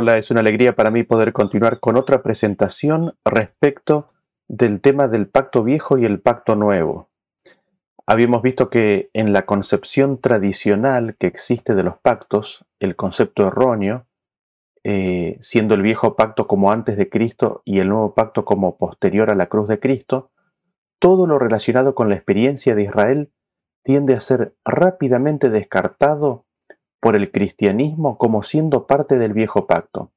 Hola, es una alegría para mí poder continuar con otra presentación respecto del tema del pacto viejo y el pacto nuevo. Habíamos visto que en la concepción tradicional que existe de los pactos, el concepto erróneo, eh, siendo el viejo pacto como antes de Cristo y el nuevo pacto como posterior a la cruz de Cristo, todo lo relacionado con la experiencia de Israel tiende a ser rápidamente descartado por el cristianismo como siendo parte del viejo pacto.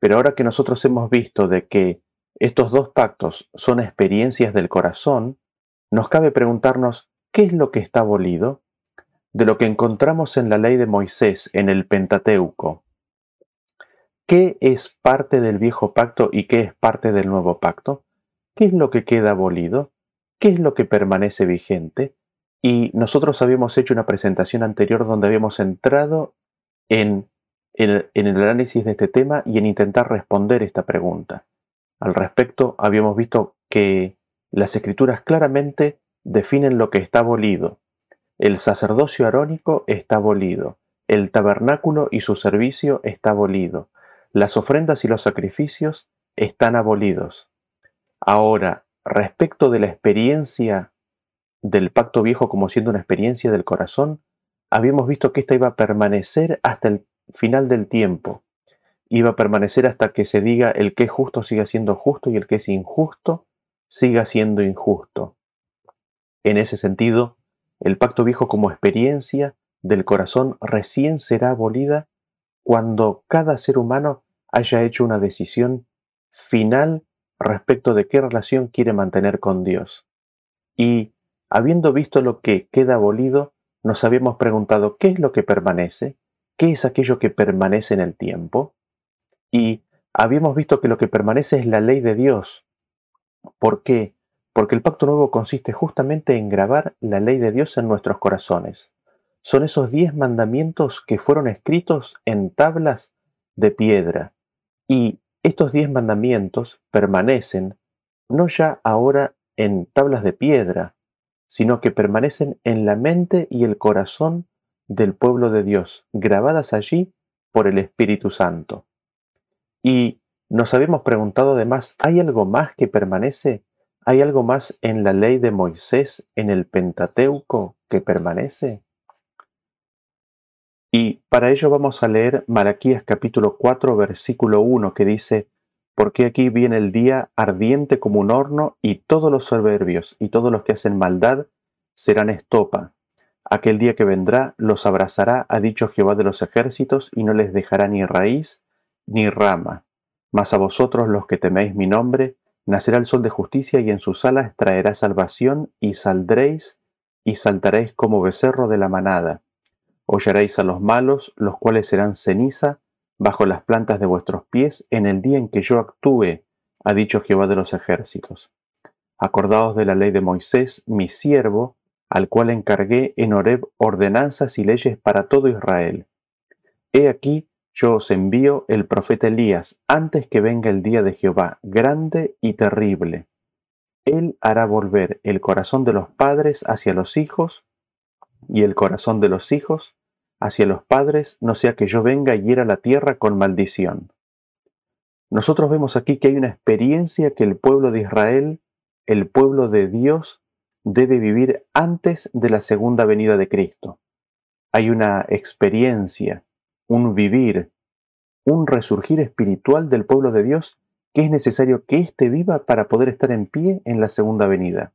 Pero ahora que nosotros hemos visto de que estos dos pactos son experiencias del corazón, nos cabe preguntarnos qué es lo que está abolido de lo que encontramos en la ley de Moisés en el Pentateuco. ¿Qué es parte del viejo pacto y qué es parte del nuevo pacto? ¿Qué es lo que queda abolido? ¿Qué es lo que permanece vigente? Y nosotros habíamos hecho una presentación anterior donde habíamos entrado en, el análisis de este tema y en intentar responder esta pregunta. Al respecto, habíamos visto que las escrituras claramente definen lo que está abolido. El sacerdocio arónico está abolido. El tabernáculo y su servicio está abolido. Las ofrendas y los sacrificios están abolidos. Ahora, respecto de la experiencia del pacto viejo como siendo una experiencia del corazón, habíamos visto que ésta iba a permanecer hasta el final del tiempo. Iba a permanecer hasta que se diga el que es justo siga siendo justo y el que es injusto siga siendo injusto. En ese sentido, el pacto viejo como experiencia del corazón recién será abolida cuando cada ser humano haya hecho una decisión final respecto de qué relación quiere mantener con Dios. Y Habiendo visto lo que queda abolido, nos habíamos preguntado qué es lo que permanece, qué es aquello que permanece en el tiempo, y habíamos visto que lo que permanece es la ley de Dios. ¿Por qué? Porque el pacto nuevo consiste justamente en grabar la ley de Dios en nuestros corazones. Son esos diez mandamientos que fueron escritos en tablas de piedra. Y estos diez mandamientos permanecen no ya ahora en tablas de piedra, sino que permanecen en la mente y el corazón del pueblo de Dios, grabadas allí por el Espíritu Santo. Y nos habíamos preguntado además, ¿hay algo más que permanece? ¿Hay algo más en la ley de Moisés, en el Pentateuco, que permanece? Y para ello vamos a leer Malaquías capítulo 4, versículo 1, que dice, porque aquí viene el día ardiente como un horno, y todos los soberbios y todos los que hacen maldad serán estopa. Aquel día que vendrá los abrazará, ha dicho Jehová de los ejércitos, y no les dejará ni raíz ni rama. Mas a vosotros los que teméis mi nombre, nacerá el sol de justicia, y en sus alas traerá salvación, y saldréis y saltaréis como becerro de la manada. Hollaréis a los malos, los cuales serán ceniza, bajo las plantas de vuestros pies en el día en que yo actúe, ha dicho Jehová de los ejércitos. Acordaos de la ley de Moisés, mi siervo, al cual encargué en Horeb ordenanzas y leyes para todo Israel. He aquí, yo os envío el profeta Elías antes que venga el día de Jehová, grande y terrible. Él hará volver el corazón de los padres hacia los hijos y el corazón de los hijos hacia los padres, no sea que yo venga y hiera la tierra con maldición. Nosotros vemos aquí que hay una experiencia que el pueblo de Israel, el pueblo de Dios, debe vivir antes de la segunda venida de Cristo. Hay una experiencia, un vivir, un resurgir espiritual del pueblo de Dios que es necesario que éste viva para poder estar en pie en la segunda venida.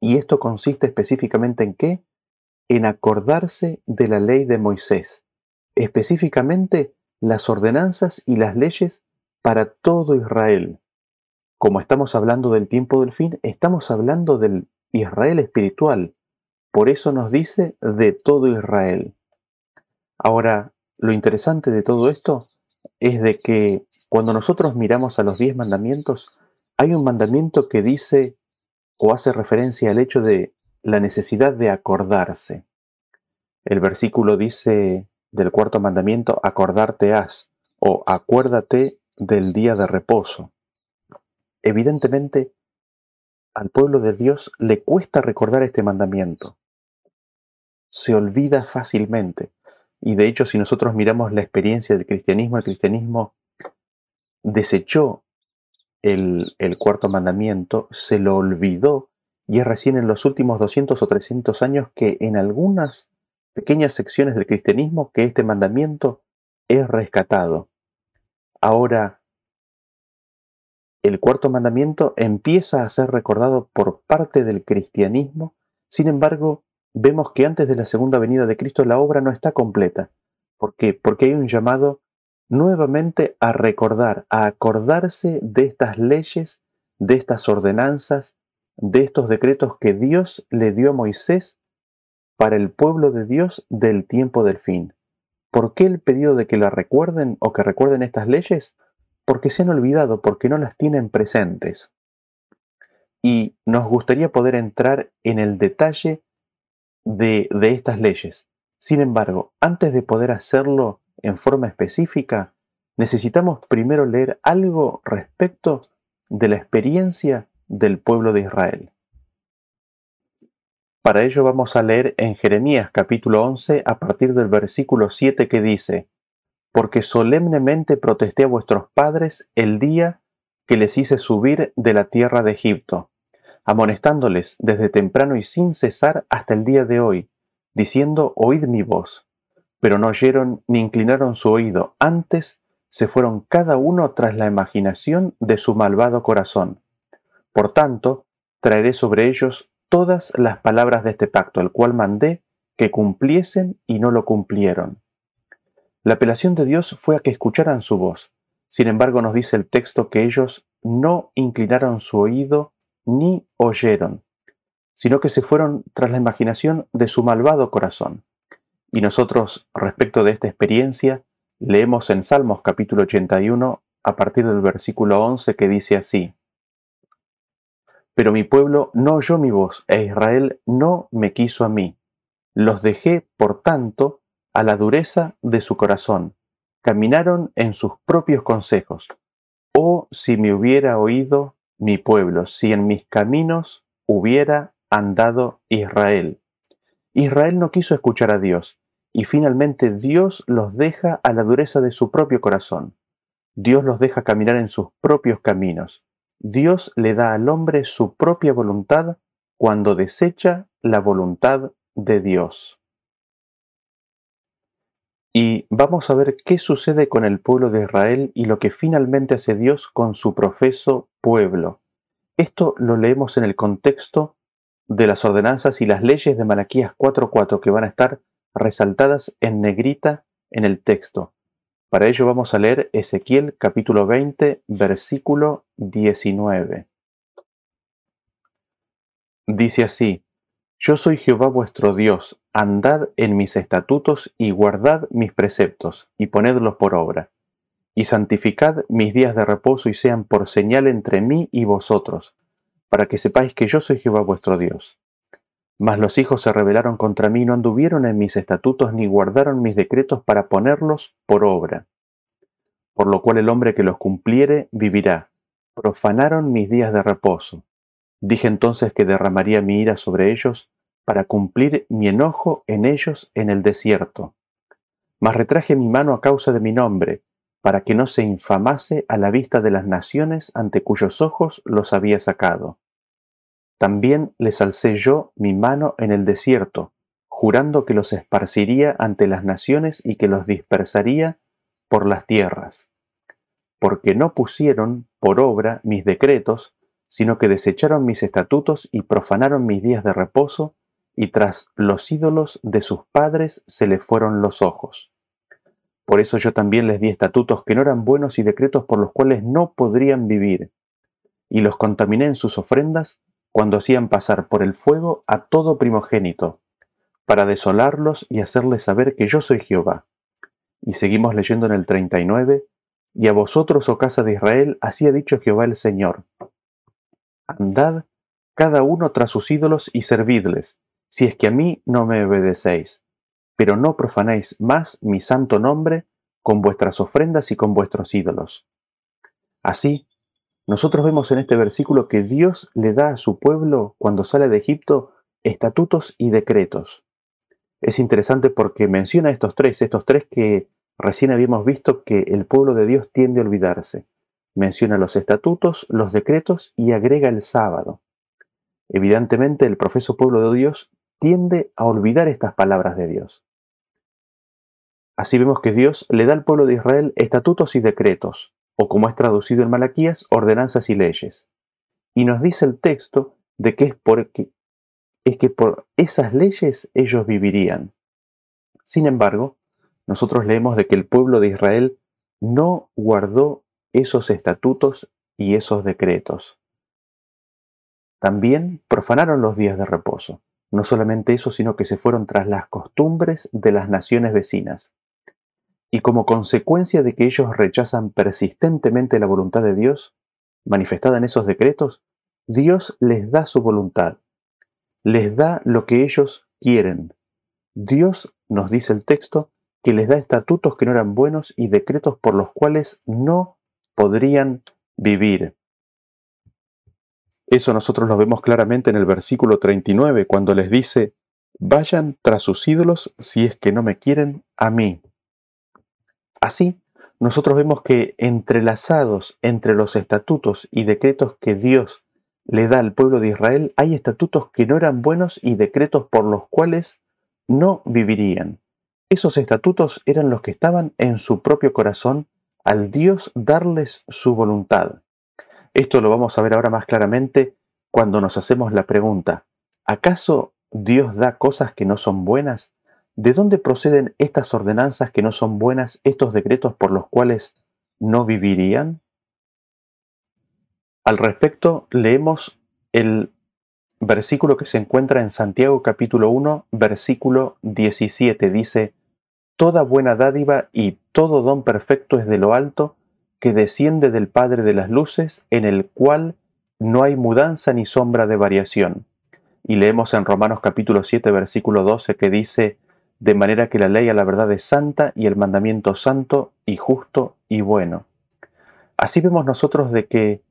¿Y esto consiste específicamente en qué? En acordarse de la ley de Moisés, específicamente las ordenanzas y las leyes para todo Israel. Como estamos hablando del tiempo del fin, estamos hablando del Israel espiritual. Por eso nos dice de todo Israel. Ahora, lo interesante de todo esto es de que cuando nosotros miramos a los diez mandamientos, hay un mandamiento que dice o hace referencia al hecho de la necesidad de acordarse. El versículo dice del cuarto mandamiento, acordarte has o acuérdate del día de reposo. Evidentemente, al pueblo de Dios le cuesta recordar este mandamiento. Se olvida fácilmente. y de hecho si nosotros miramos la experiencia del cristianismo, el cristianismo desechó el, el cuarto mandamiento, se lo olvidó y es recién en los últimos 200 o 300 años que en algunas pequeñas secciones del cristianismo que este mandamiento es rescatado. Ahora, el cuarto mandamiento empieza a ser recordado por parte del cristianismo, sin embargo, vemos que antes de la segunda venida de Cristo la obra no está completa. ¿Por qué? Porque hay un llamado nuevamente a recordar, a acordarse de estas leyes, de estas ordenanzas, de estos decretos que Dios le dio a Moisés para el pueblo de Dios del tiempo del fin. ¿Por qué el pedido de que la recuerden o que recuerden estas leyes? Porque se han olvidado, porque no las tienen presentes. Y nos gustaría poder entrar en el detalle de, de estas leyes. Sin embargo, antes de poder hacerlo en forma específica, necesitamos primero leer algo respecto de la experiencia del pueblo de Israel. Para ello vamos a leer en Jeremías capítulo 11 a partir del versículo 7 que dice, Porque solemnemente protesté a vuestros padres el día que les hice subir de la tierra de Egipto, amonestándoles desde temprano y sin cesar hasta el día de hoy, diciendo, Oíd mi voz. Pero no oyeron ni inclinaron su oído, antes se fueron cada uno tras la imaginación de su malvado corazón. Por tanto, traeré sobre ellos todas las palabras de este pacto, el cual mandé que cumpliesen y no lo cumplieron. La apelación de Dios fue a que escucharan su voz. Sin embargo, nos dice el texto que ellos no inclinaron su oído ni oyeron, sino que se fueron tras la imaginación de su malvado corazón. Y nosotros, respecto de esta experiencia, leemos en Salmos capítulo 81 a partir del versículo 11 que dice así, pero mi pueblo no oyó mi voz, e Israel no me quiso a mí. Los dejé, por tanto, a la dureza de su corazón. Caminaron en sus propios consejos. Oh, si me hubiera oído mi pueblo, si en mis caminos hubiera andado Israel. Israel no quiso escuchar a Dios, y finalmente Dios los deja a la dureza de su propio corazón. Dios los deja caminar en sus propios caminos. Dios le da al hombre su propia voluntad cuando desecha la voluntad de Dios. Y vamos a ver qué sucede con el pueblo de Israel y lo que finalmente hace Dios con su profeso pueblo. Esto lo leemos en el contexto de las ordenanzas y las leyes de Malaquías 4.4 que van a estar resaltadas en negrita en el texto. Para ello vamos a leer Ezequiel capítulo 20, versículo 19. Dice así, Yo soy Jehová vuestro Dios, andad en mis estatutos y guardad mis preceptos, y ponedlos por obra. Y santificad mis días de reposo y sean por señal entre mí y vosotros, para que sepáis que yo soy Jehová vuestro Dios. Mas los hijos se rebelaron contra mí, no anduvieron en mis estatutos, ni guardaron mis decretos para ponerlos por obra. Por lo cual el hombre que los cumpliere vivirá. Profanaron mis días de reposo. Dije entonces que derramaría mi ira sobre ellos, para cumplir mi enojo en ellos en el desierto. Mas retraje mi mano a causa de mi nombre, para que no se infamase a la vista de las naciones ante cuyos ojos los había sacado también les alcé yo mi mano en el desierto, jurando que los esparciría ante las naciones y que los dispersaría por las tierras. Porque no pusieron por obra mis decretos, sino que desecharon mis estatutos y profanaron mis días de reposo, y tras los ídolos de sus padres se les fueron los ojos. Por eso yo también les di estatutos que no eran buenos y decretos por los cuales no podrían vivir, y los contaminé en sus ofrendas cuando hacían pasar por el fuego a todo primogénito, para desolarlos y hacerles saber que yo soy Jehová. Y seguimos leyendo en el 39, y a vosotros, oh casa de Israel, así ha dicho Jehová el Señor. Andad cada uno tras sus ídolos y servidles, si es que a mí no me obedecéis, pero no profanéis más mi santo nombre con vuestras ofrendas y con vuestros ídolos. Así, nosotros vemos en este versículo que Dios le da a su pueblo, cuando sale de Egipto, estatutos y decretos. Es interesante porque menciona estos tres, estos tres que recién habíamos visto que el pueblo de Dios tiende a olvidarse. Menciona los estatutos, los decretos y agrega el sábado. Evidentemente el profeso pueblo de Dios tiende a olvidar estas palabras de Dios. Así vemos que Dios le da al pueblo de Israel estatutos y decretos, o como es traducido en Malaquías, ordenanzas y leyes. Y nos dice el texto de que es, porque, es que por esas leyes ellos vivirían. Sin embargo, nosotros leemos de que el pueblo de Israel no guardó esos estatutos y esos decretos. También profanaron los días de reposo. No solamente eso, sino que se fueron tras las costumbres de las naciones vecinas. Y como consecuencia de que ellos rechazan persistentemente la voluntad de Dios, manifestada en esos decretos, Dios les da su voluntad, les da lo que ellos quieren. Dios, nos dice el texto, que les da estatutos que no eran buenos y decretos por los cuales no podrían vivir. Eso nosotros lo vemos claramente en el versículo 39, cuando les dice, vayan tras sus ídolos si es que no me quieren a mí. Así, nosotros vemos que entrelazados entre los estatutos y decretos que Dios le da al pueblo de Israel, hay estatutos que no eran buenos y decretos por los cuales no vivirían. Esos estatutos eran los que estaban en su propio corazón al Dios darles su voluntad. Esto lo vamos a ver ahora más claramente cuando nos hacemos la pregunta, ¿acaso Dios da cosas que no son buenas? ¿De dónde proceden estas ordenanzas que no son buenas, estos decretos por los cuales no vivirían? Al respecto, leemos el versículo que se encuentra en Santiago capítulo 1, versículo 17. Dice, Toda buena dádiva y todo don perfecto es de lo alto, que desciende del Padre de las Luces, en el cual no hay mudanza ni sombra de variación. Y leemos en Romanos capítulo 7, versículo 12, que dice, de manera que la ley a la verdad es santa y el mandamiento santo y justo y bueno. Así vemos nosotros de que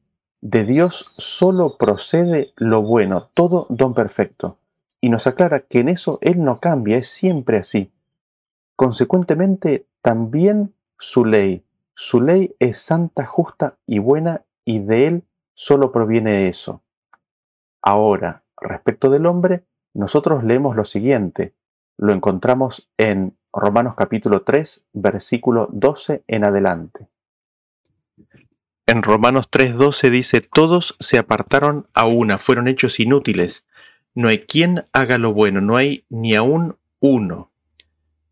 de Dios solo procede lo bueno, todo don perfecto, y nos aclara que en eso Él no cambia, es siempre así. Consecuentemente, también su ley, su ley es santa, justa y buena y de Él solo proviene eso. Ahora, respecto del hombre, nosotros leemos lo siguiente. Lo encontramos en Romanos capítulo 3, versículo 12 en adelante. En Romanos 3:12 dice, todos se apartaron a una, fueron hechos inútiles. No hay quien haga lo bueno, no hay ni aún uno.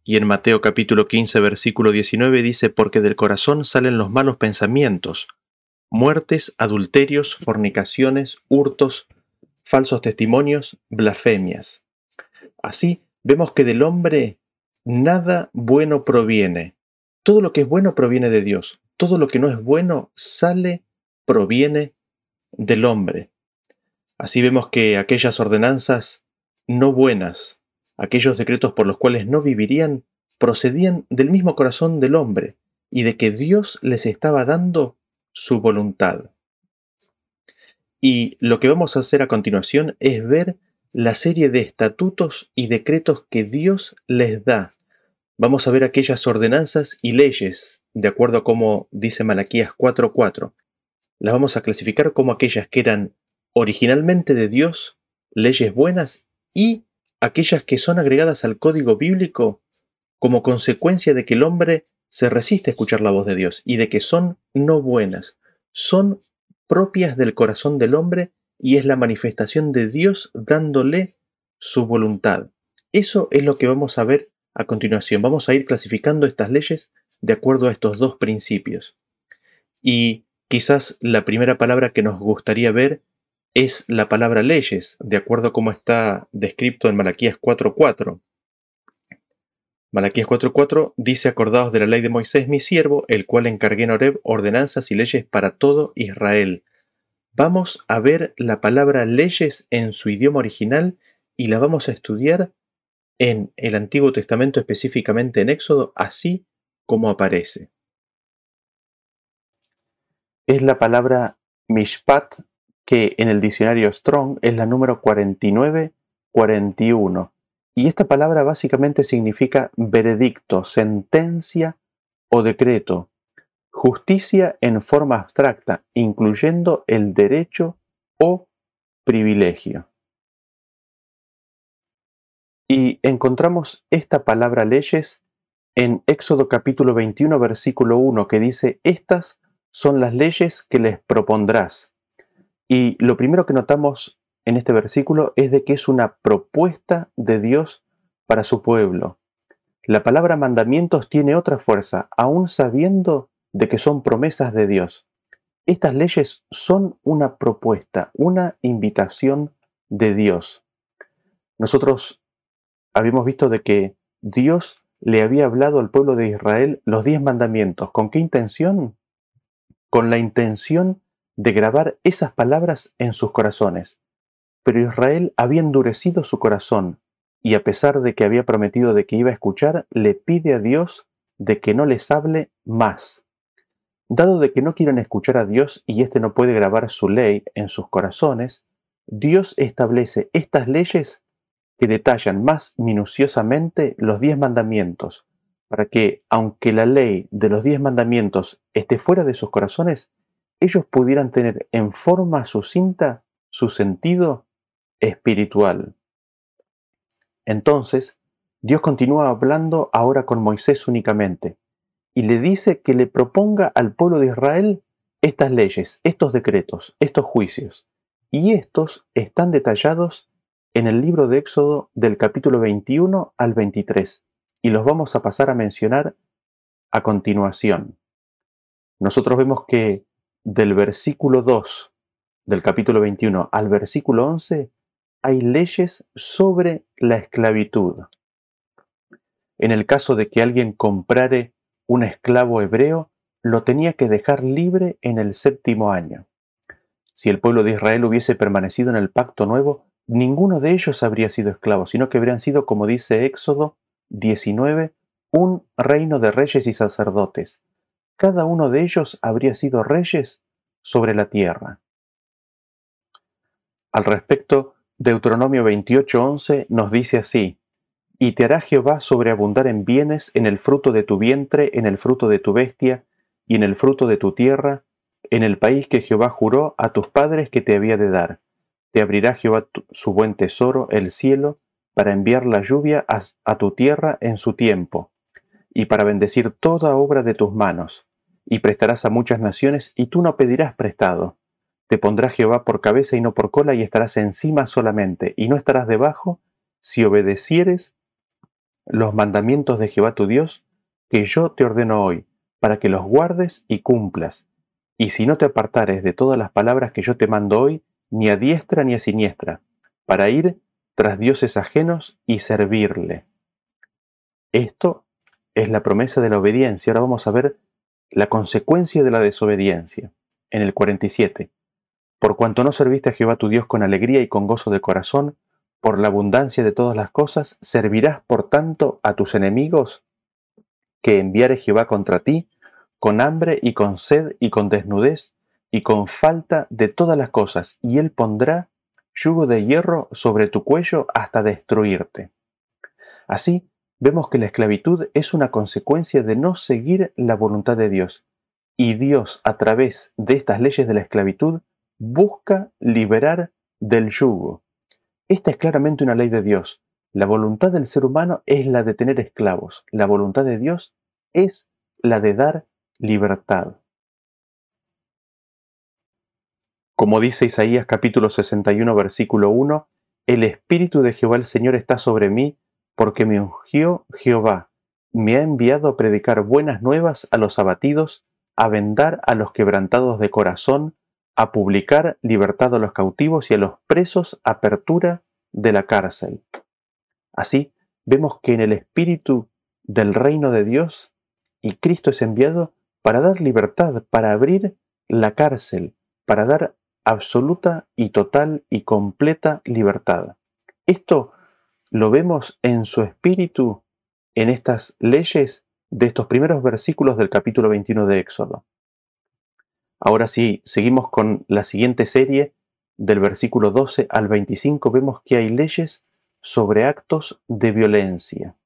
Y en Mateo capítulo 15 versículo 19 dice, porque del corazón salen los malos pensamientos, muertes, adulterios, fornicaciones, hurtos, falsos testimonios, blasfemias. Así vemos que del hombre nada bueno proviene. Todo lo que es bueno proviene de Dios. Todo lo que no es bueno sale, proviene del hombre. Así vemos que aquellas ordenanzas no buenas, aquellos decretos por los cuales no vivirían, procedían del mismo corazón del hombre y de que Dios les estaba dando su voluntad. Y lo que vamos a hacer a continuación es ver la serie de estatutos y decretos que Dios les da. Vamos a ver aquellas ordenanzas y leyes, de acuerdo a como dice Malaquías 4.4. Las vamos a clasificar como aquellas que eran originalmente de Dios, leyes buenas, y aquellas que son agregadas al código bíblico como consecuencia de que el hombre se resiste a escuchar la voz de Dios y de que son no buenas, son propias del corazón del hombre y es la manifestación de Dios dándole su voluntad. Eso es lo que vamos a ver a continuación. Vamos a ir clasificando estas leyes de acuerdo a estos dos principios. Y quizás la primera palabra que nos gustaría ver es la palabra leyes, de acuerdo a cómo está descrito en Malaquías 4.4. Malaquías 4.4 dice, acordados de la ley de Moisés, mi siervo, el cual encargué en Horeb ordenanzas y leyes para todo Israel. Vamos a ver la palabra leyes en su idioma original y la vamos a estudiar en el Antiguo Testamento, específicamente en Éxodo, así como aparece. Es la palabra mishpat que en el diccionario Strong es la número 4941 Y esta palabra básicamente significa veredicto, sentencia o decreto, justicia en forma abstracta, incluyendo el derecho o privilegio. Y encontramos esta palabra leyes en Éxodo capítulo 21 versículo 1 que dice, estas son las leyes que les propondrás. Y lo primero que notamos en este versículo es de que es una propuesta de Dios para su pueblo. La palabra mandamientos tiene otra fuerza, aún sabiendo de que son promesas de Dios. Estas leyes son una propuesta, una invitación de Dios. Nosotros habíamos visto de que Dios le había hablado al pueblo de Israel los diez mandamientos. ¿Con qué intención? Con la intención de grabar esas palabras en sus corazones. Pero Israel había endurecido su corazón y a pesar de que había prometido de que iba a escuchar, le pide a Dios de que no les hable más. Dado de que no quieren escuchar a Dios y éste no puede grabar su ley en sus corazones, Dios establece estas leyes que detallan más minuciosamente los diez mandamientos, para que, aunque la ley de los diez mandamientos esté fuera de sus corazones, ellos pudieran tener en forma sucinta su sentido espiritual. Entonces, Dios continúa hablando ahora con Moisés únicamente, y le dice que le proponga al pueblo de Israel estas leyes, estos decretos, estos juicios. Y estos están detallados en el libro de Éxodo del capítulo 21 al 23, y los vamos a pasar a mencionar a continuación. Nosotros vemos que del versículo 2 del capítulo 21 al versículo 11 hay leyes sobre la esclavitud. En el caso de que alguien comprare un esclavo hebreo, lo tenía que dejar libre en el séptimo año. Si el pueblo de Israel hubiese permanecido en el pacto nuevo, ninguno de ellos habría sido esclavo, sino que habrían sido, como dice Éxodo 19, un reino de reyes y sacerdotes. Cada uno de ellos habría sido reyes sobre la tierra. Al respecto, Deuteronomio 28:11 nos dice así, Y te hará Jehová sobreabundar en bienes en el fruto de tu vientre, en el fruto de tu bestia, y en el fruto de tu tierra, en el país que Jehová juró a tus padres que te había de dar. Te abrirá Jehová su buen tesoro, el cielo, para enviar la lluvia a, tu tierra en su tiempo, y para bendecir toda obra de tus manos, y prestarás a muchas naciones, y tú no pedirás prestado te pondrá Jehová por cabeza y no por cola, y estarás encima solamente, y no estarás debajo, si obedecieres los mandamientos de Jehová tu Dios, que yo te ordeno hoy, para que los guardes y cumplas. Y si no te apartares de todas las palabras que yo te mando hoy, ni a diestra ni a siniestra, para ir tras dioses ajenos y servirle. Esto es la promesa de la obediencia. Ahora vamos a ver la consecuencia de la desobediencia. En el 47. Por cuanto no serviste a Jehová tu Dios con alegría y con gozo de corazón, por la abundancia de todas las cosas, servirás por tanto a tus enemigos que enviare Jehová contra ti, con hambre y con sed y con desnudez y con falta de todas las cosas, y él pondrá yugo de hierro sobre tu cuello hasta destruirte. Así, vemos que la esclavitud es una consecuencia de no seguir la voluntad de Dios, y Dios, a través de estas leyes de la esclavitud, busca liberar del yugo. Esta es claramente una ley de Dios. La voluntad del ser humano es la de tener esclavos. La voluntad de Dios es la de dar libertad. Como dice Isaías capítulo 61 versículo 1, el Espíritu de Jehová el Señor está sobre mí porque me ungió Jehová, me ha enviado a predicar buenas nuevas a los abatidos, a vendar a los quebrantados de corazón, a publicar libertad a los cautivos y a los presos apertura de la cárcel. Así, vemos que en el espíritu del reino de Dios y Cristo es enviado para dar libertad, para abrir la cárcel, para dar absoluta y total y completa libertad. Esto lo vemos en su espíritu en estas leyes de estos primeros versículos del capítulo 21 de Éxodo. Ahora sí, seguimos con la siguiente serie, del versículo 12 al 25, vemos que hay leyes sobre actos de violencia.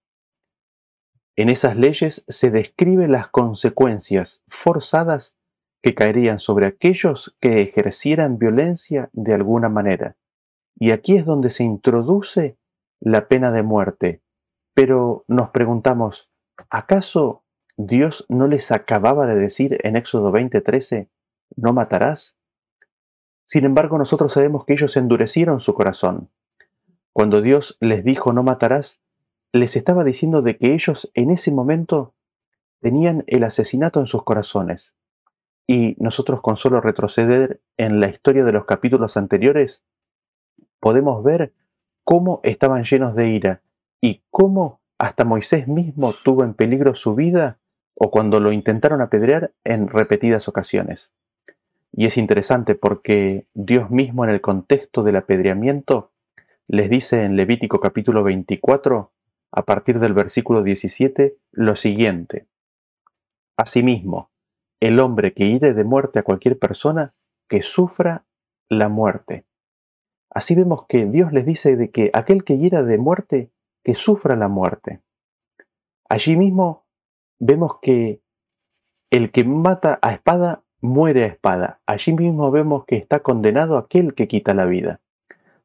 En esas leyes se describe las consecuencias forzadas que caerían sobre aquellos que ejercieran violencia de alguna manera. Y aquí es donde se introduce la pena de muerte. Pero nos preguntamos, ¿acaso Dios no les acababa de decir en Éxodo 20:13, no matarás? Sin embargo, nosotros sabemos que ellos endurecieron su corazón. Cuando Dios les dijo no matarás, les estaba diciendo de que ellos en ese momento tenían el asesinato en sus corazones. Y nosotros con solo retroceder en la historia de los capítulos anteriores, podemos ver cómo estaban llenos de ira y cómo hasta Moisés mismo tuvo en peligro su vida o cuando lo intentaron apedrear en repetidas ocasiones. Y es interesante porque Dios mismo en el contexto del apedreamiento les dice en Levítico capítulo 24, a partir del versículo 17, lo siguiente. Asimismo, el hombre que hire de muerte a cualquier persona, que sufra la muerte. Así vemos que Dios les dice de que aquel que hiera de muerte, que sufra la muerte. Allí mismo vemos que el que mata a espada muere a espada. Allí mismo vemos que está condenado aquel que quita la vida.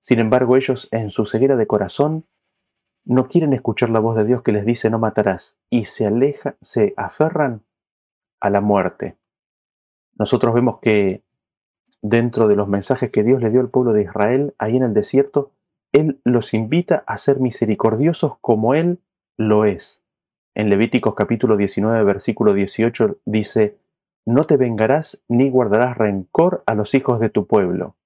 Sin embargo, ellos en su ceguera de corazón no quieren escuchar la voz de Dios que les dice no matarás y se aleja, se aferran a la muerte. Nosotros vemos que dentro de los mensajes que Dios le dio al pueblo de Israel ahí en el desierto, Él los invita a ser misericordiosos como Él lo es. En Levíticos capítulo 19, versículo 18 dice, No te vengarás ni guardarás rencor a los hijos de tu pueblo,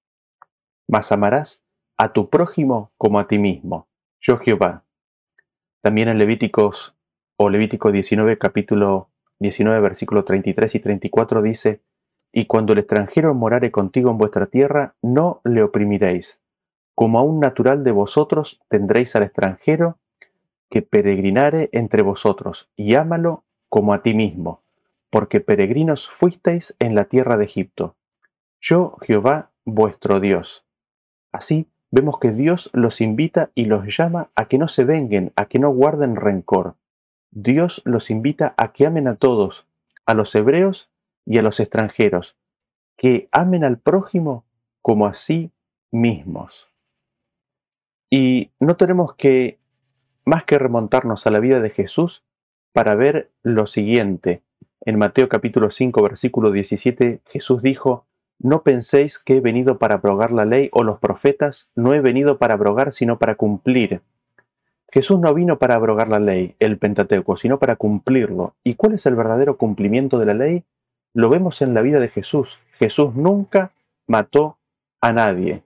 mas amarás a tu prójimo como a ti mismo. Yo Jehová. También en Levíticos o Levítico 19 capítulo 19 versículo 33 y 34 dice, Y cuando el extranjero morare contigo en vuestra tierra, no le oprimiréis. Como a un natural de vosotros tendréis al extranjero que peregrinare entre vosotros, y ámalo como a ti mismo, porque peregrinos fuisteis en la tierra de Egipto. Yo Jehová vuestro Dios. Así vemos que Dios los invita y los llama a que no se venguen, a que no guarden rencor. Dios los invita a que amen a todos, a los hebreos y a los extranjeros, que amen al prójimo como a sí mismos. Y no tenemos que más que remontarnos a la vida de Jesús para ver lo siguiente. En Mateo capítulo 5 versículo 17 Jesús dijo, no penséis que he venido para abrogar la ley o los profetas, no he venido para abrogar, sino para cumplir. Jesús no vino para abrogar la ley, el Pentateuco, sino para cumplirlo. ¿Y cuál es el verdadero cumplimiento de la ley? Lo vemos en la vida de Jesús. Jesús nunca mató a nadie.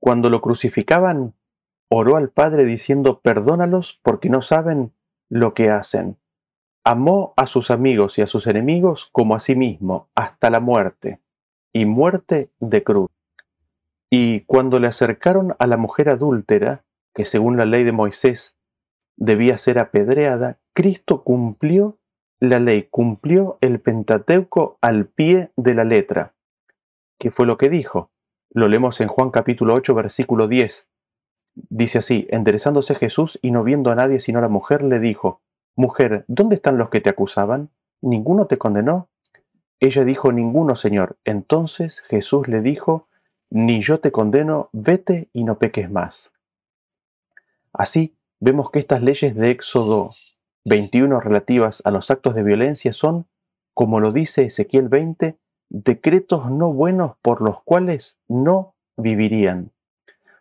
Cuando lo crucificaban, oró al Padre diciendo, perdónalos porque no saben lo que hacen. Amó a sus amigos y a sus enemigos como a sí mismo, hasta la muerte, y muerte de cruz. Y cuando le acercaron a la mujer adúltera, que según la ley de Moisés debía ser apedreada, Cristo cumplió la ley, cumplió el Pentateuco al pie de la letra. ¿Qué fue lo que dijo? Lo leemos en Juan capítulo 8, versículo 10. Dice así, enderezándose Jesús y no viendo a nadie sino a la mujer, le dijo, Mujer, ¿dónde están los que te acusaban? ¿Ninguno te condenó? Ella dijo, Ninguno, Señor. Entonces Jesús le dijo, Ni yo te condeno, vete y no peques más. Así vemos que estas leyes de Éxodo 21 relativas a los actos de violencia son, como lo dice Ezequiel 20, decretos no buenos por los cuales no vivirían.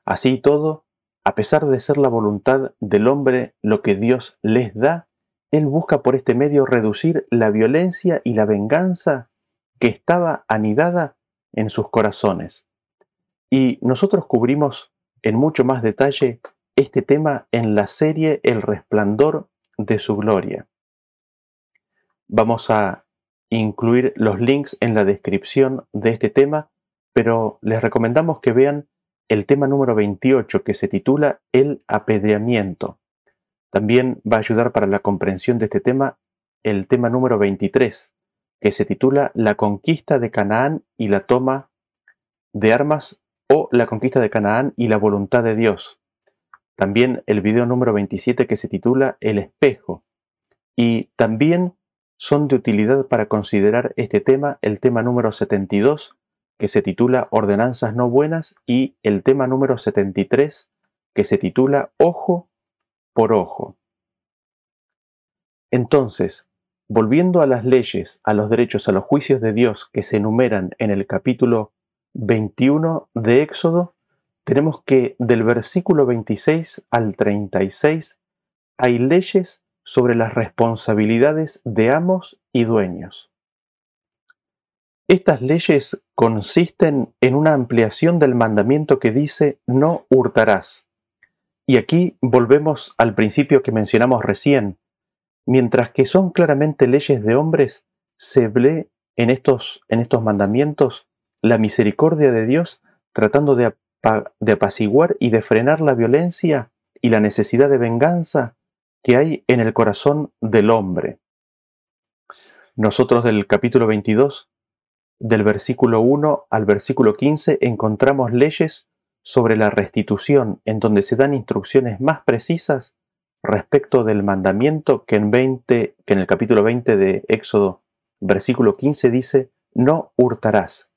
Así todo, a pesar de ser la voluntad del hombre lo que Dios les da, él busca por este medio reducir la violencia y la venganza que estaba anidada en sus corazones. Y nosotros cubrimos en mucho más detalle este tema en la serie El resplandor de su gloria. Vamos a incluir los links en la descripción de este tema, pero les recomendamos que vean el tema número 28 que se titula El apedreamiento. También va a ayudar para la comprensión de este tema el tema número 23, que se titula La conquista de Canaán y la toma de armas o la conquista de Canaán y la voluntad de Dios. también el video número 27 que se titula El espejo. Y también son de utilidad para considerar este tema el tema número 72 que se titula Ordenanzas no buenas y el tema número 73 que se titula Ojo por ojo. Entonces, volviendo a las leyes, a los derechos, a los juicios de Dios que se enumeran en el capítulo 21 de Éxodo, tenemos que del versículo 26 al 36 hay leyes sobre las responsabilidades de amos y dueños. Estas leyes consisten en una ampliación del mandamiento que dice no hurtarás. Y aquí volvemos al principio que mencionamos recién. Mientras que son claramente leyes de hombres, se ve en estos, en estos mandamientos la misericordia de Dios tratando de de apaciguar y de frenar la violencia y la necesidad de venganza que hay en el corazón del hombre. Nosotros del capítulo 22, del versículo 1 al versículo 15, encontramos leyes sobre la restitución, en donde se dan instrucciones más precisas respecto del mandamiento que en, 20, que en el capítulo 20 de Éxodo, versículo 15 dice, no hurtarás.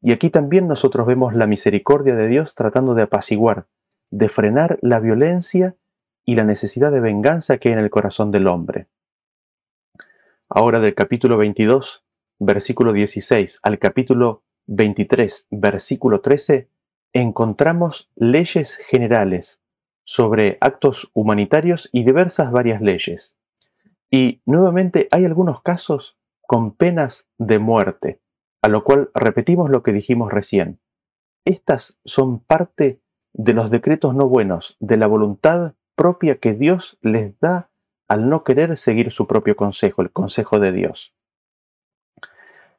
Y aquí también nosotros vemos la misericordia de Dios tratando de apaciguar, de frenar la violencia y la necesidad de venganza que hay en el corazón del hombre. Ahora del capítulo 22, versículo 16 al capítulo 23, versículo 13, encontramos leyes generales sobre actos humanitarios y diversas varias leyes. Y nuevamente hay algunos casos con penas de muerte a lo cual repetimos lo que dijimos recién. Estas son parte de los decretos no buenos, de la voluntad propia que Dios les da al no querer seguir su propio consejo, el consejo de Dios.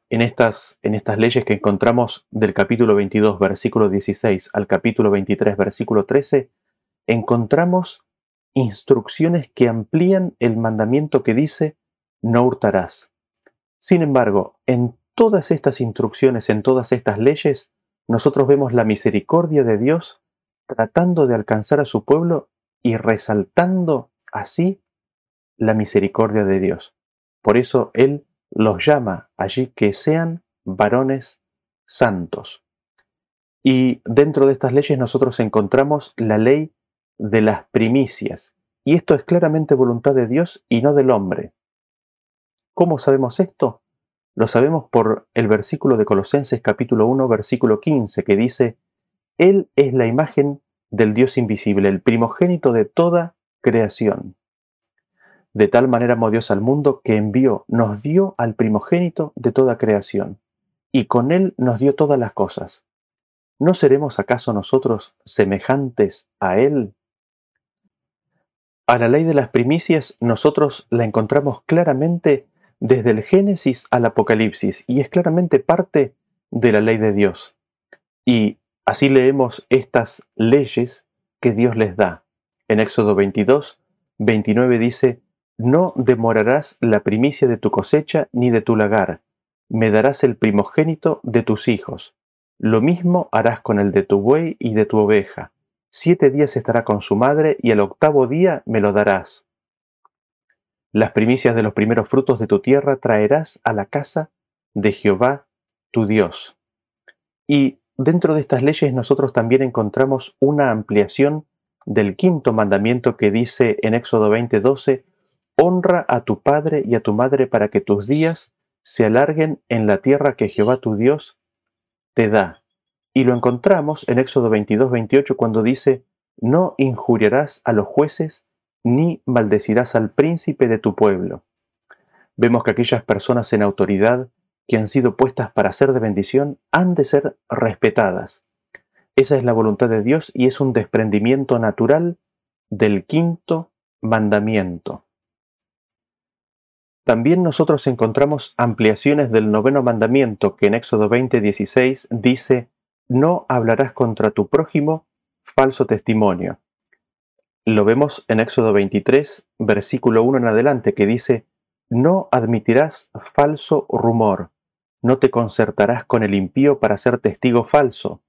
En estas, en estas leyes que encontramos del capítulo 22, versículo 16 al capítulo 23, versículo 13, encontramos instrucciones que amplían el mandamiento que dice no hurtarás. Sin embargo, en todas estas instrucciones, en todas estas leyes, nosotros vemos la misericordia de Dios tratando de alcanzar a su pueblo y resaltando así la misericordia de Dios. Por eso Él los llama allí que sean varones santos. Y dentro de estas leyes nosotros encontramos la ley de las primicias. Y esto es claramente voluntad de Dios y no del hombre. ¿Cómo sabemos esto? Lo sabemos por el versículo de Colosenses capítulo 1, versículo 15, que dice, Él es la imagen del Dios invisible, el primogénito de toda creación. De tal manera amó Dios al mundo que envió, nos dio al primogénito de toda creación, y con Él nos dio todas las cosas. ¿No seremos acaso nosotros semejantes a Él? A la ley de las primicias nosotros la encontramos claramente desde el Génesis al Apocalipsis y es claramente parte de la ley de Dios. Y así leemos estas leyes que Dios les da. En Éxodo 22, 29 dice, No demorarás la primicia de tu cosecha ni de tu lagar, me darás el primogénito de tus hijos. Lo mismo harás con el de tu buey y de tu oveja. Siete días estará con su madre y el octavo día me lo darás las primicias de los primeros frutos de tu tierra traerás a la casa de Jehová tu Dios. Y dentro de estas leyes nosotros también encontramos una ampliación del quinto mandamiento que dice en Éxodo 20:12, honra a tu padre y a tu madre para que tus días se alarguen en la tierra que Jehová tu Dios te da. Y lo encontramos en Éxodo 22:28 cuando dice, no injuriarás a los jueces ni maldecirás al príncipe de tu pueblo. Vemos que aquellas personas en autoridad que han sido puestas para ser de bendición han de ser respetadas. Esa es la voluntad de Dios y es un desprendimiento natural del quinto mandamiento. También nosotros encontramos ampliaciones del noveno mandamiento que en Éxodo 20:16 dice, no hablarás contra tu prójimo falso testimonio. Lo vemos en Éxodo 23, versículo 1 en adelante, que dice, No admitirás falso rumor, no te concertarás con el impío para ser testigo falso,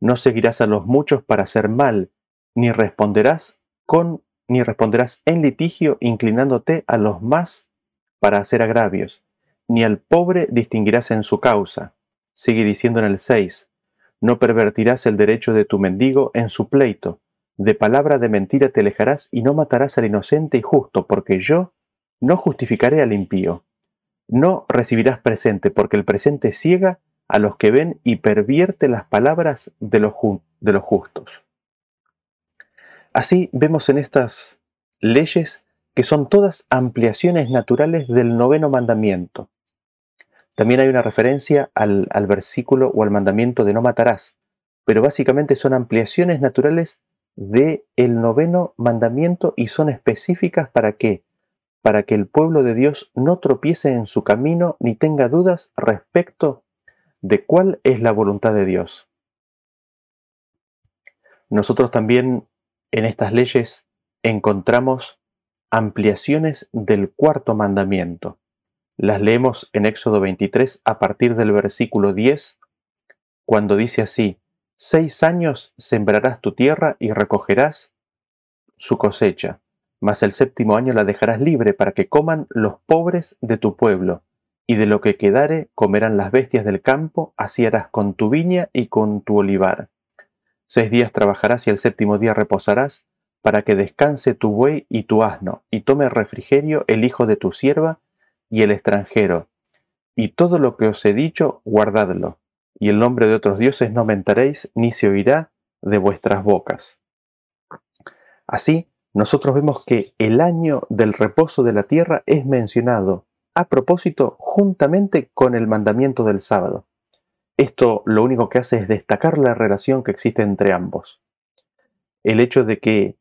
no seguirás a los muchos para hacer mal, ni responderás con ni responderás en litigio inclinándote a los más para hacer agravios, ni al pobre distinguirás en su causa. Sigue diciendo en el 6, no pervertirás el derecho de tu mendigo en su pleito, de palabra de mentira te alejarás y no matarás al inocente y justo, porque yo no justificaré al impío. No recibirás presente, porque el presente ciega a los que ven y pervierte las palabras de los, de los justos. Así vemos en estas leyes que son todas ampliaciones naturales del noveno mandamiento. También hay una referencia al, versículo o al mandamiento de no matarás, pero básicamente son ampliaciones naturales del el noveno mandamiento y son específicas para qué? Para que el pueblo de Dios no tropiece en su camino ni tenga dudas respecto de cuál es la voluntad de Dios. Nosotros también en estas leyes encontramos ampliaciones del cuarto mandamiento. Las leemos en Éxodo 23 a partir del versículo 10, cuando dice así, Seis años sembrarás tu tierra y recogerás su cosecha, mas el séptimo año la dejarás libre para que coman los pobres de tu pueblo, y de lo que quedare comerán las bestias del campo, así harás con tu viña y con tu olivar. Seis días trabajarás y el séptimo día reposarás, para que descanse tu buey y tu asno, y tome refrigerio el hijo de tu sierva y el extranjero. Y todo lo que os he dicho, guardadlo, y el nombre de otros dioses no mentaréis, ni se oirá de vuestras bocas. Así, nosotros vemos que el año del reposo de la tierra es mencionado a propósito juntamente con el mandamiento del sábado. Esto lo único que hace es destacar la relación que existe entre ambos. El hecho de que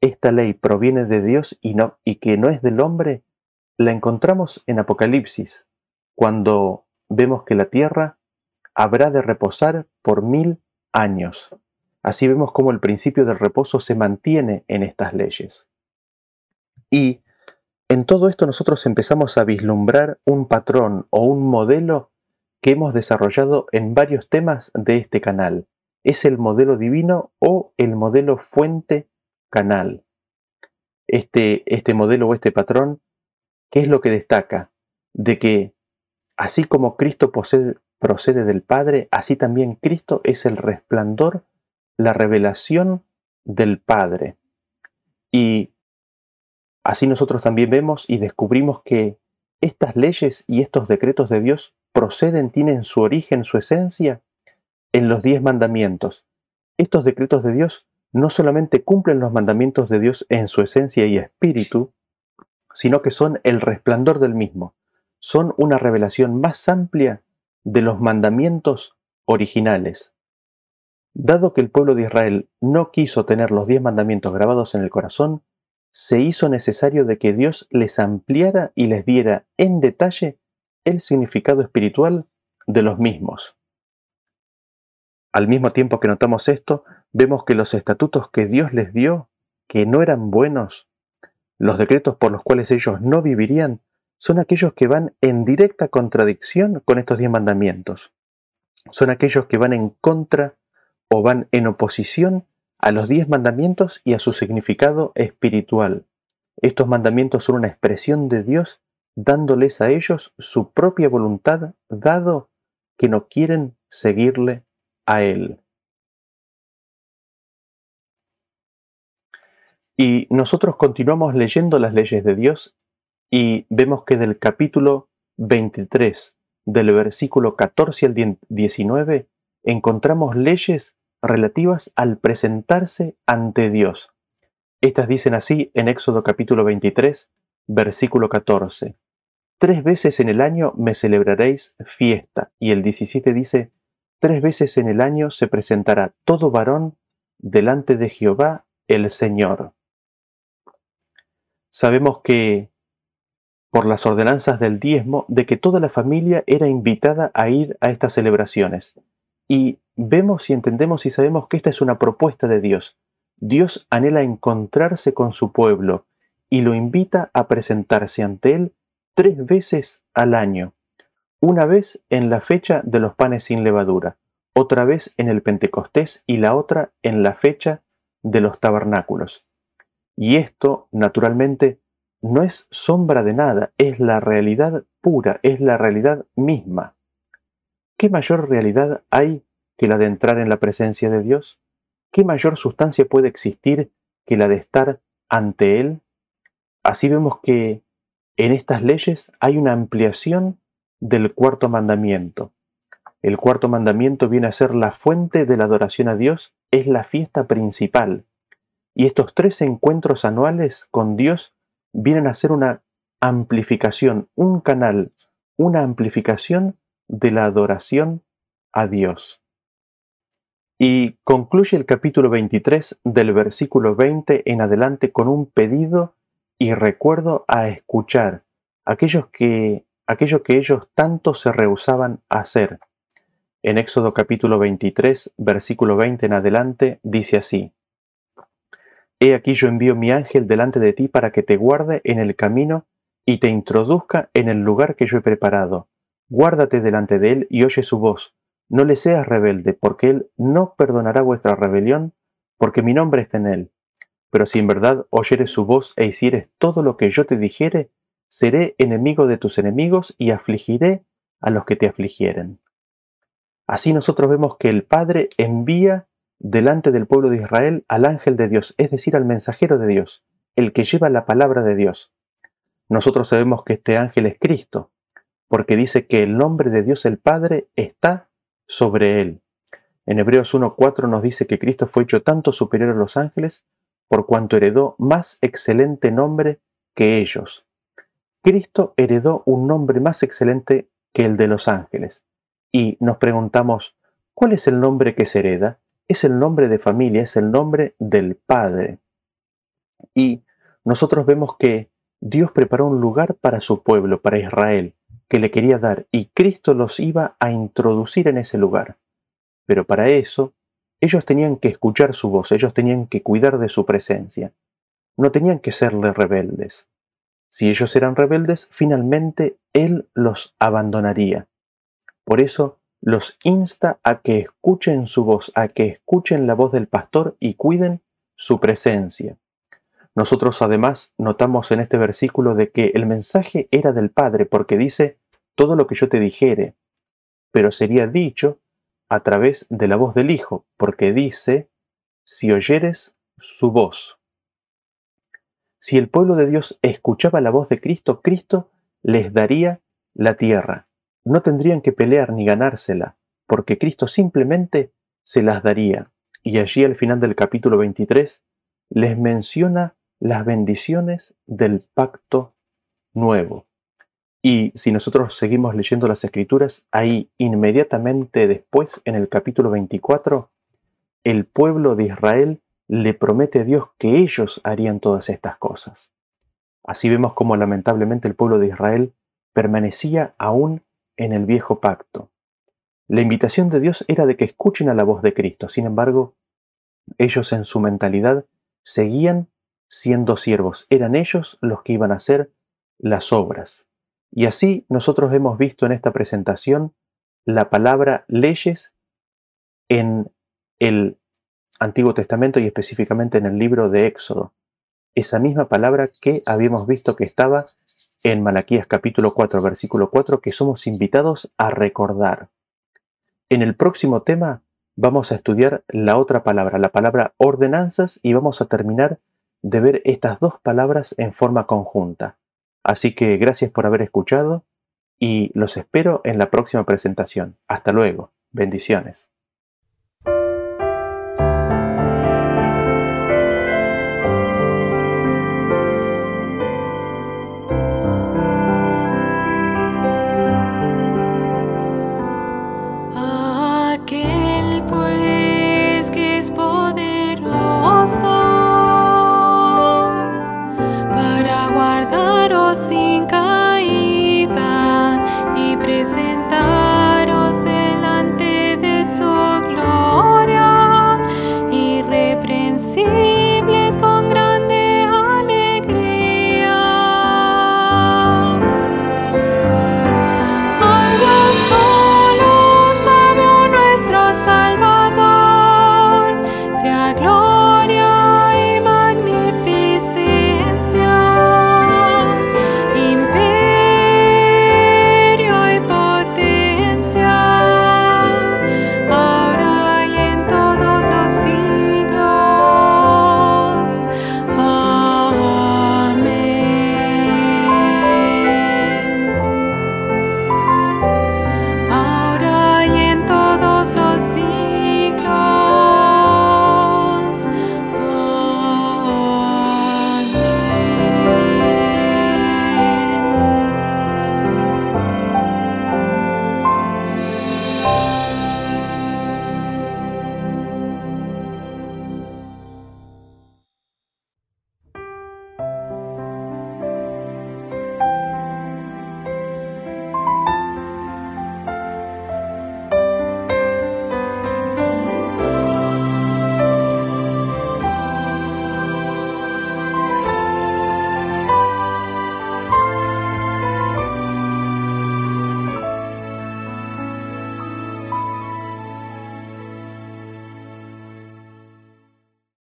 esta ley proviene de Dios y, no, y que no es del hombre, la encontramos en Apocalipsis, cuando vemos que la tierra habrá de reposar por mil años. Así vemos cómo el principio del reposo se mantiene en estas leyes. Y en todo esto nosotros empezamos a vislumbrar un patrón o un modelo que hemos desarrollado en varios temas de este canal. Es el modelo divino o el modelo fuente canal. Este, este modelo o este patrón, ¿qué es lo que destaca? De que así como Cristo procede del Padre, así también Cristo es el resplandor, la revelación del Padre. Y así nosotros también vemos y descubrimos que estas leyes y estos decretos de Dios proceden, tienen su origen, su esencia en los diez mandamientos. Estos decretos de Dios no solamente cumplen los mandamientos de Dios en su esencia y espíritu, sino que son el resplandor del mismo. Son una revelación más amplia de los mandamientos originales. Dado que el pueblo de Israel no quiso tener los diez mandamientos grabados en el corazón, se hizo necesario de que Dios les ampliara y les diera en detalle el significado espiritual de los mismos. Al mismo tiempo que notamos esto, vemos que los estatutos que Dios les dio, que no eran buenos, los decretos por los cuales ellos no vivirían, son aquellos que van en directa contradicción con estos diez mandamientos. Son aquellos que van en contra o van en oposición a los diez mandamientos y a su significado espiritual. Estos mandamientos son una expresión de Dios dándoles a ellos su propia voluntad, dado que no quieren seguirle a Él. Y nosotros continuamos leyendo las leyes de Dios y vemos que del capítulo 23, del versículo 14 al 19, encontramos leyes relativas al presentarse ante Dios. Estas dicen así en Éxodo capítulo 23, versículo 14. Tres veces en el año me celebraréis fiesta. Y el 17 dice, tres veces en el año se presentará todo varón delante de Jehová el Señor. Sabemos que por las ordenanzas del diezmo, de que toda la familia era invitada a ir a estas celebraciones. Y vemos y entendemos y sabemos que esta es una propuesta de Dios. Dios anhela encontrarse con su pueblo y lo invita a presentarse ante Él tres veces al año. Una vez en la fecha de los panes sin levadura, otra vez en el Pentecostés y la otra en la fecha de los tabernáculos. Y esto, naturalmente, no es sombra de nada, es la realidad pura, es la realidad misma. ¿Qué mayor realidad hay que la de entrar en la presencia de Dios? ¿Qué mayor sustancia puede existir que la de estar ante Él? Así vemos que en estas leyes hay una ampliación del cuarto mandamiento. El cuarto mandamiento viene a ser la fuente de la adoración a Dios, es la fiesta principal. Y estos tres encuentros anuales con Dios vienen a ser una amplificación, un canal, una amplificación de la adoración a Dios. Y concluye el capítulo 23 del versículo 20 en adelante con un pedido y recuerdo a escuchar aquellos que, aquello que ellos tanto se rehusaban a hacer. En Éxodo capítulo 23, versículo 20 en adelante, dice así, He aquí yo envío mi ángel delante de ti para que te guarde en el camino y te introduzca en el lugar que yo he preparado. Guárdate delante de él y oye su voz. No le seas rebelde, porque él no perdonará vuestra rebelión, porque mi nombre está en él. Pero si en verdad oyeres su voz e hicieres todo lo que yo te dijere, seré enemigo de tus enemigos y afligiré a los que te afligieren. Así nosotros vemos que el Padre envía delante del pueblo de Israel al ángel de Dios, es decir, al mensajero de Dios, el que lleva la palabra de Dios. Nosotros sabemos que este ángel es Cristo, porque dice que el nombre de Dios el Padre está sobre él. En Hebreos 1.4 nos dice que Cristo fue hecho tanto superior a los ángeles por cuanto heredó más excelente nombre que ellos. Cristo heredó un nombre más excelente que el de los ángeles. Y nos preguntamos, ¿cuál es el nombre que se hereda? Es el nombre de familia, es el nombre del Padre. Y nosotros vemos que Dios preparó un lugar para su pueblo, para Israel, que le quería dar, y Cristo los iba a introducir en ese lugar. Pero para eso, ellos tenían que escuchar su voz, ellos tenían que cuidar de su presencia. No tenían que serle rebeldes. Si ellos eran rebeldes, finalmente Él los abandonaría. Por eso, los insta a que escuchen su voz, a que escuchen la voz del pastor y cuiden su presencia. Nosotros además notamos en este versículo de que el mensaje era del Padre porque dice todo lo que yo te dijere, pero sería dicho a través de la voz del Hijo, porque dice, si oyeres su voz. Si el pueblo de Dios escuchaba la voz de Cristo, Cristo les daría la tierra no tendrían que pelear ni ganársela, porque Cristo simplemente se las daría. Y allí al final del capítulo 23 les menciona las bendiciones del pacto nuevo. Y si nosotros seguimos leyendo las escrituras, ahí inmediatamente después, en el capítulo 24, el pueblo de Israel le promete a Dios que ellos harían todas estas cosas. Así vemos como lamentablemente el pueblo de Israel permanecía aún en el viejo pacto. La invitación de Dios era de que escuchen a la voz de Cristo. Sin embargo, ellos en su mentalidad seguían siendo siervos. Eran ellos los que iban a hacer las obras. Y así nosotros hemos visto en esta presentación la palabra leyes en el Antiguo Testamento y específicamente en el libro de Éxodo. Esa misma palabra que habíamos visto que estaba en Malaquías capítulo 4, versículo 4, que somos invitados a recordar. En el próximo tema vamos a estudiar la otra palabra, la palabra ordenanzas, y vamos a terminar de ver estas dos palabras en forma conjunta. Así que gracias por haber escuchado y los espero en la próxima presentación. Hasta luego. Bendiciones.